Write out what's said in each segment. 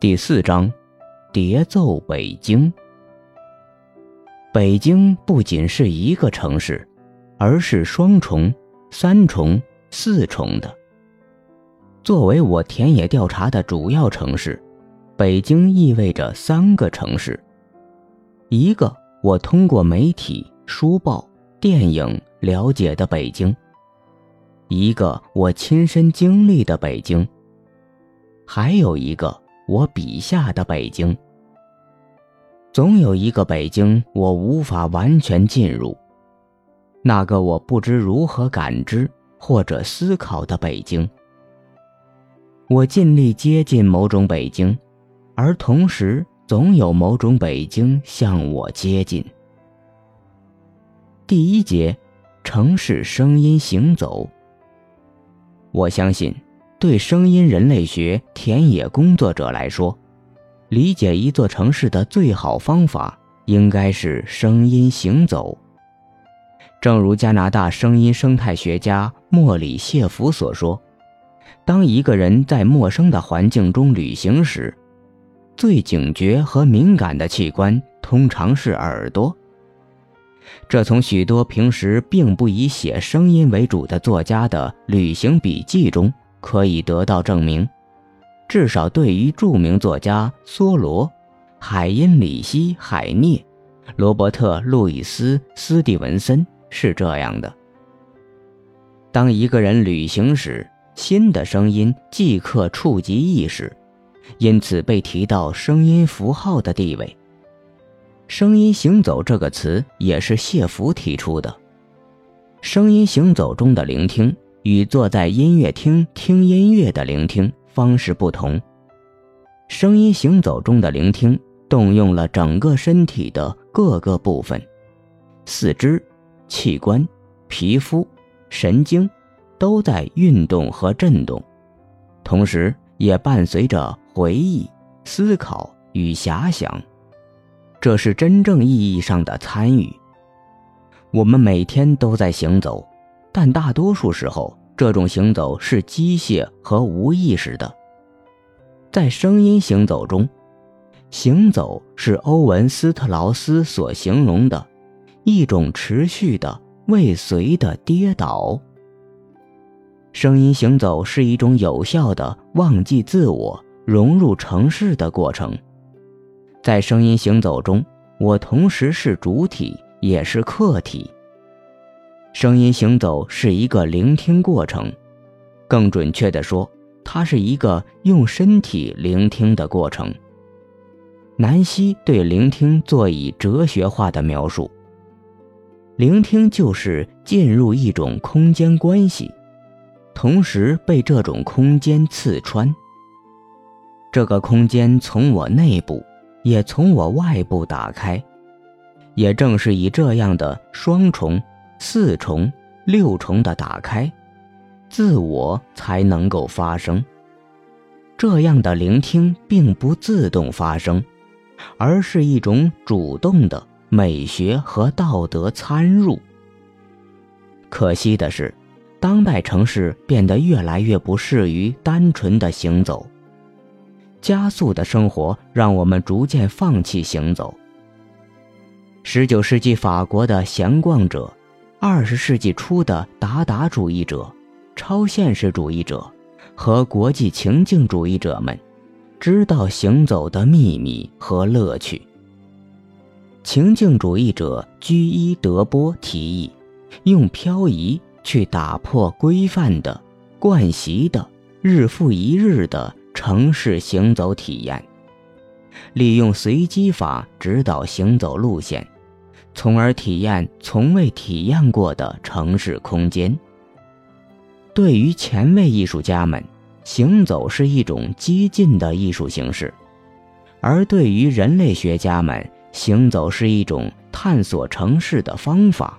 第四章，叠奏北京。北京不仅是一个城市，而是双重、三重、四重的。作为我田野调查的主要城市，北京意味着三个城市：一个我通过媒体、书报、电影了解的北京；一个我亲身经历的北京；还有一个。我笔下的北京，总有一个北京我无法完全进入，那个我不知如何感知或者思考的北京。我尽力接近某种北京，而同时总有某种北京向我接近。第一节，城市声音行走。我相信。对声音人类学田野工作者来说，理解一座城市的最好方法应该是声音行走。正如加拿大声音生态学家莫里谢弗所说：“当一个人在陌生的环境中旅行时，最警觉和敏感的器官通常是耳朵。”这从许多平时并不以写声音为主的作家的旅行笔记中。可以得到证明，至少对于著名作家梭罗、海因里希·海涅、罗伯特·路易斯·斯蒂文森是这样的。当一个人旅行时，新的声音即刻触及意识，因此被提到声音符号的地位。声音行走这个词也是谢弗提出的。声音行走中的聆听。与坐在音乐厅听音乐的聆听方式不同，声音行走中的聆听动用了整个身体的各个部分，四肢、器官、皮肤、神经都在运动和震动，同时也伴随着回忆、思考与遐想。这是真正意义上的参与。我们每天都在行走。但大多数时候，这种行走是机械和无意识的。在声音行走中，行走是欧文斯特劳斯所形容的一种持续的未遂的跌倒。声音行走是一种有效的忘记自我、融入城市的过程。在声音行走中，我同时是主体，也是客体。声音行走是一个聆听过程，更准确地说，它是一个用身体聆听的过程。南希对聆听做以哲学化的描述：聆听就是进入一种空间关系，同时被这种空间刺穿。这个空间从我内部，也从我外部打开。也正是以这样的双重。四重、六重的打开，自我才能够发生。这样的聆听并不自动发生，而是一种主动的美学和道德参入。可惜的是，当代城市变得越来越不适于单纯的行走，加速的生活让我们逐渐放弃行走。十九世纪法国的闲逛者。二十世纪初的达达主义者、超现实主义者和国际情境主义者们，知道行走的秘密和乐趣。情境主义者居伊德波提议，用漂移去打破规范的、惯习的、日复一日的城市行走体验，利用随机法指导行走路线。从而体验从未体验过的城市空间。对于前卫艺术家们，行走是一种激进的艺术形式；而对于人类学家们，行走是一种探索城市的方法。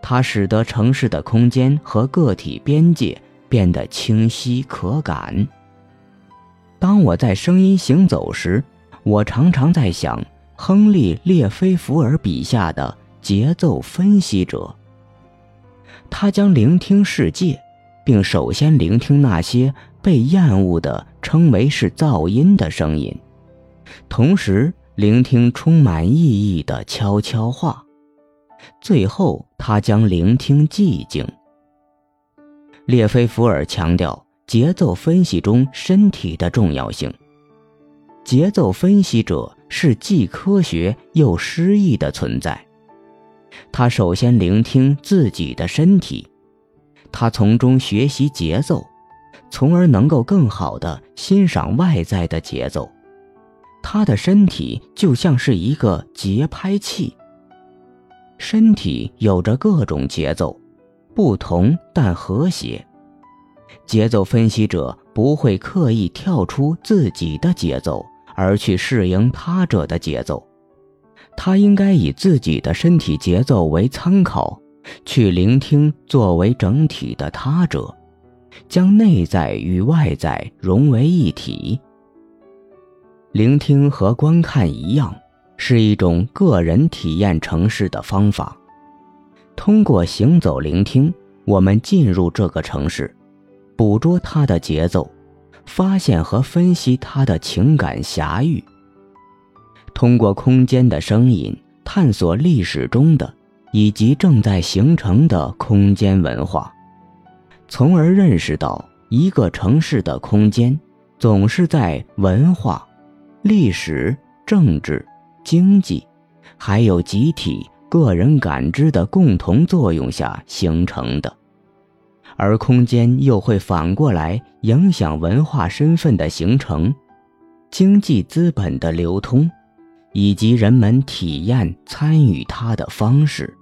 它使得城市的空间和个体边界变得清晰可感。当我在声音行走时，我常常在想。亨利·列菲福尔笔下的节奏分析者，他将聆听世界，并首先聆听那些被厌恶的称为是噪音的声音，同时聆听充满意义的悄悄话，最后他将聆听寂静。列菲福尔强调节奏分析中身体的重要性。节奏分析者是既科学又诗意的存在。他首先聆听自己的身体，他从中学习节奏，从而能够更好地欣赏外在的节奏。他的身体就像是一个节拍器。身体有着各种节奏，不同但和谐。节奏分析者不会刻意跳出自己的节奏。而去适应他者的节奏，他应该以自己的身体节奏为参考，去聆听作为整体的他者，将内在与外在融为一体。聆听和观看一样，是一种个人体验城市的方法。通过行走聆听，我们进入这个城市，捕捉它的节奏。发现和分析他的情感狭域，通过空间的声音探索历史中的以及正在形成的空间文化，从而认识到一个城市的空间总是在文化、历史、政治、经济，还有集体个人感知的共同作用下形成的。而空间又会反过来影响文化身份的形成、经济资本的流通，以及人们体验参与它的方式。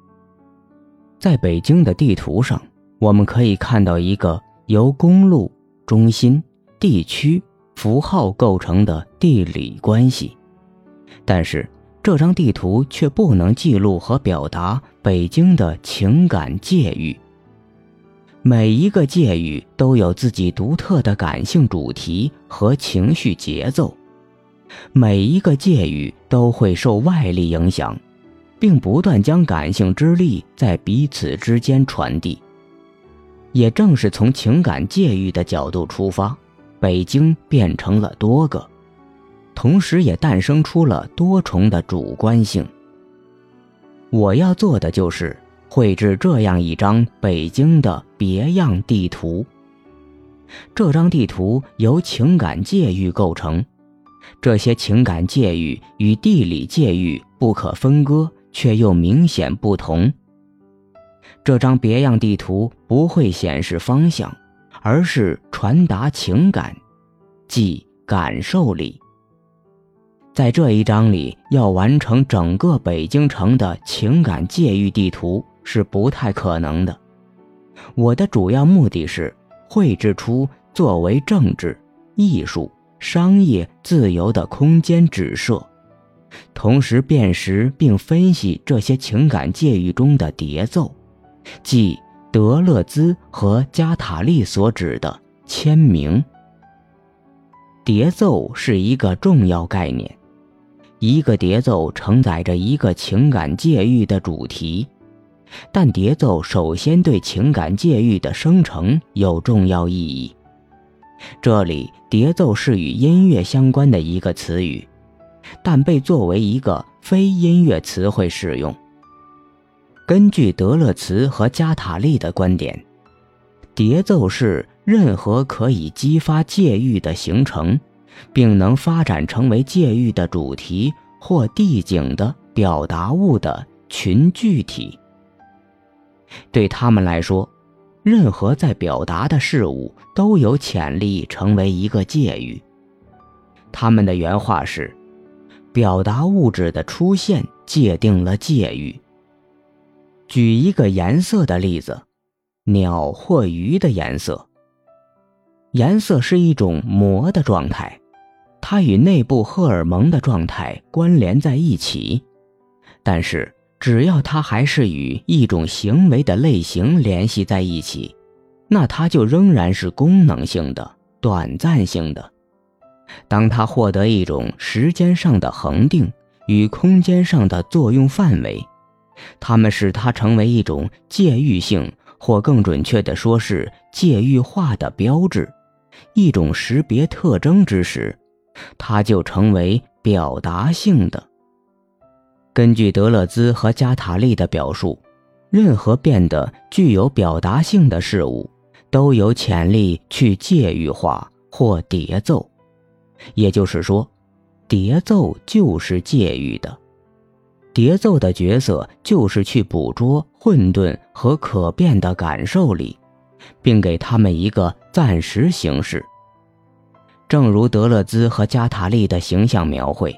在北京的地图上，我们可以看到一个由公路、中心、地区、符号构成的地理关系，但是这张地图却不能记录和表达北京的情感界域。每一个界域都有自己独特的感性主题和情绪节奏，每一个界域都会受外力影响，并不断将感性之力在彼此之间传递。也正是从情感界域的角度出发，北京变成了多个，同时也诞生出了多重的主观性。我要做的就是。绘制这样一张北京的别样地图。这张地图由情感界域构成，这些情感界域与地理界域不可分割，却又明显不同。这张别样地图不会显示方向，而是传达情感，即感受力。在这一章里，要完成整个北京城的情感界域地图。是不太可能的。我的主要目的是绘制出作为政治、艺术、商业自由的空间指涉，同时辨识并分析这些情感界域中的叠奏，即德勒兹和加塔利所指的签名。叠奏是一个重要概念，一个叠奏承载着一个情感界域的主题。但叠奏首先对情感界域的生成有重要意义。这里，叠奏是与音乐相关的一个词语，但被作为一个非音乐词汇使用。根据德勒茨和加塔利的观点，叠奏是任何可以激发界域的形成，并能发展成为界域的主题或地景的表达物的群具体。对他们来说，任何在表达的事物都有潜力成为一个界域。他们的原话是：“表达物质的出现界定了界域。”举一个颜色的例子：鸟或鱼的颜色。颜色是一种膜的状态，它与内部荷尔蒙的状态关联在一起，但是。只要它还是与一种行为的类型联系在一起，那它就仍然是功能性的、短暂性的。当它获得一种时间上的恒定与空间上的作用范围，它们使它成为一种界域性，或更准确地说是界域化的标志，一种识别特征之时，它就成为表达性的。根据德勒兹和加塔利的表述，任何变得具有表达性的事物，都有潜力去介域化或叠奏。也就是说，叠奏就是介域的。叠奏的角色就是去捕捉混沌和可变的感受力，并给他们一个暂时形式。正如德勒兹和加塔利的形象描绘，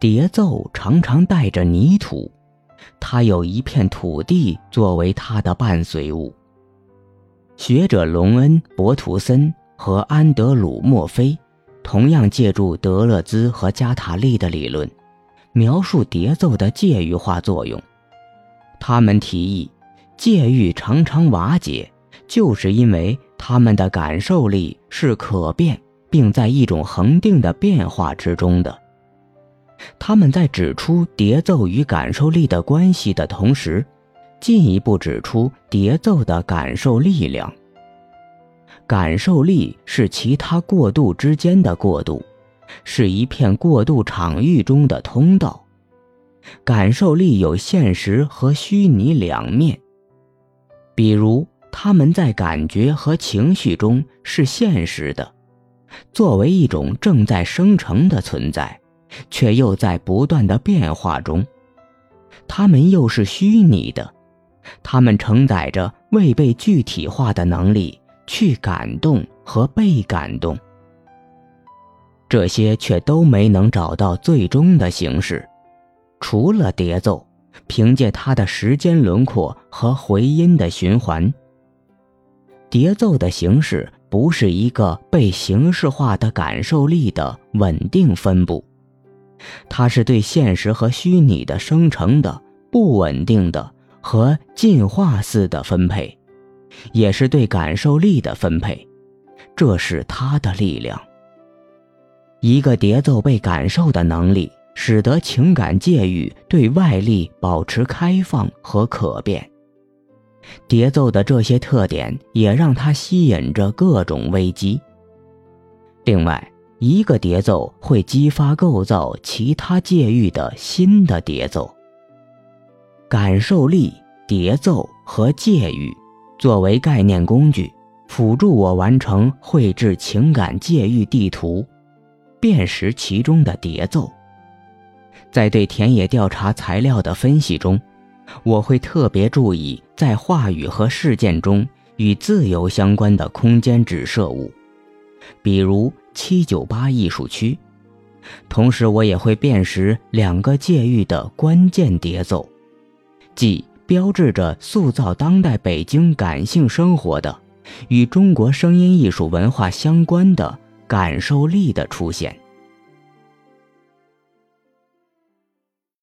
叠奏常常带着泥土，它有一片土地作为它的伴随物。学者隆恩·博图森和安德鲁·墨菲，同样借助德勒兹和加塔利的理论，描述叠奏的介域化作用。他们提议，介域常常瓦解，就是因为他们的感受力是可变。并在一种恒定的变化之中的。他们在指出叠奏与感受力的关系的同时，进一步指出叠奏的感受力量。感受力是其他过渡之间的过渡，是一片过渡场域中的通道。感受力有现实和虚拟两面，比如他们在感觉和情绪中是现实的。作为一种正在生成的存在，却又在不断的变化中，它们又是虚拟的，它们承载着未被具体化的能力去感动和被感动。这些却都没能找到最终的形式，除了叠奏，凭借它的时间轮廓和回音的循环，叠奏的形式。不是一个被形式化的感受力的稳定分布，它是对现实和虚拟的生成的不稳定的和进化似的分配，也是对感受力的分配，这是它的力量。一个节奏被感受的能力，使得情感介域对外力保持开放和可变。叠奏的这些特点也让它吸引着各种危机。另外，一个叠奏会激发构造其他界域的新的叠奏。感受力、叠奏和界域作为概念工具，辅助我完成绘制情感界域地图，辨识其中的叠奏。在对田野调查材料的分析中。我会特别注意在话语和事件中与自由相关的空间指涉物，比如七九八艺术区。同时，我也会辨识两个界域的关键叠奏，即标志着塑造当代北京感性生活的、与中国声音艺术文化相关的感受力的出现。